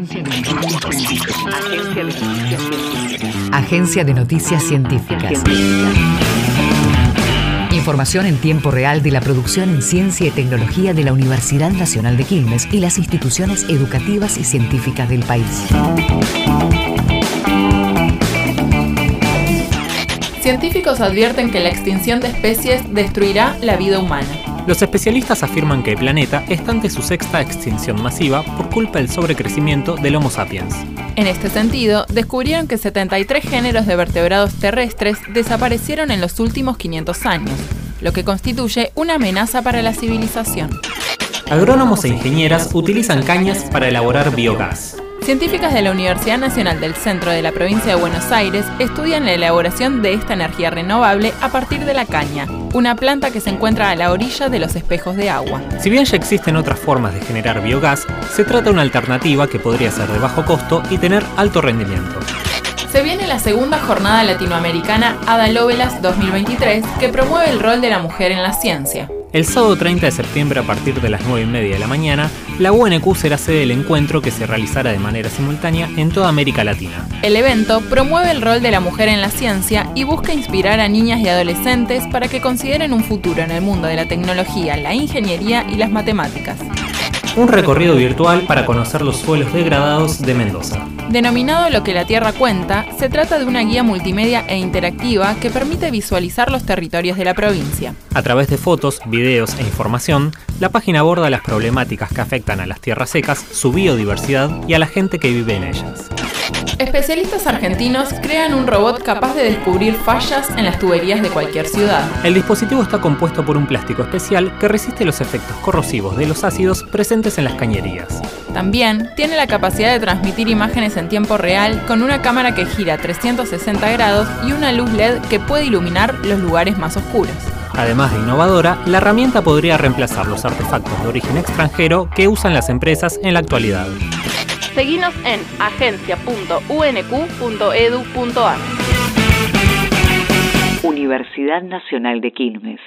Agencia de Noticias Científicas. Agencia de Noticias Científicas. Información en tiempo real de la producción en ciencia y tecnología de la Universidad Nacional de Quilmes y las instituciones educativas y científicas del país. Científicos advierten que la extinción de especies destruirá la vida humana. Los especialistas afirman que el planeta está ante su sexta extinción masiva por culpa del sobrecrecimiento del Homo sapiens. En este sentido, descubrieron que 73 géneros de vertebrados terrestres desaparecieron en los últimos 500 años, lo que constituye una amenaza para la civilización. Agrónomos e ingenieras utilizan cañas para elaborar biogás. Científicas de la Universidad Nacional del Centro de la provincia de Buenos Aires estudian la elaboración de esta energía renovable a partir de la caña, una planta que se encuentra a la orilla de los espejos de agua. Si bien ya existen otras formas de generar biogás, se trata de una alternativa que podría ser de bajo costo y tener alto rendimiento. Se viene la segunda jornada latinoamericana Ada Lovelace 2023 que promueve el rol de la mujer en la ciencia. El sábado 30 de septiembre a partir de las 9 y media de la mañana, la UNQ será sede del encuentro que se realizará de manera simultánea en toda América Latina. El evento promueve el rol de la mujer en la ciencia y busca inspirar a niñas y adolescentes para que consideren un futuro en el mundo de la tecnología, la ingeniería y las matemáticas. Un recorrido virtual para conocer los suelos degradados de Mendoza. Denominado Lo que la Tierra cuenta, se trata de una guía multimedia e interactiva que permite visualizar los territorios de la provincia. A través de fotos, videos e información, la página aborda las problemáticas que afectan a las tierras secas, su biodiversidad y a la gente que vive en ellas. Especialistas argentinos crean un robot capaz de descubrir fallas en las tuberías de cualquier ciudad. El dispositivo está compuesto por un plástico especial que resiste los efectos corrosivos de los ácidos presentes en las cañerías. También tiene la capacidad de transmitir imágenes en tiempo real con una cámara que gira 360 grados y una luz LED que puede iluminar los lugares más oscuros. Además de innovadora, la herramienta podría reemplazar los artefactos de origen extranjero que usan las empresas en la actualidad. Seguinos en agencia.unq.edu.ar. Universidad Nacional de Quilmes.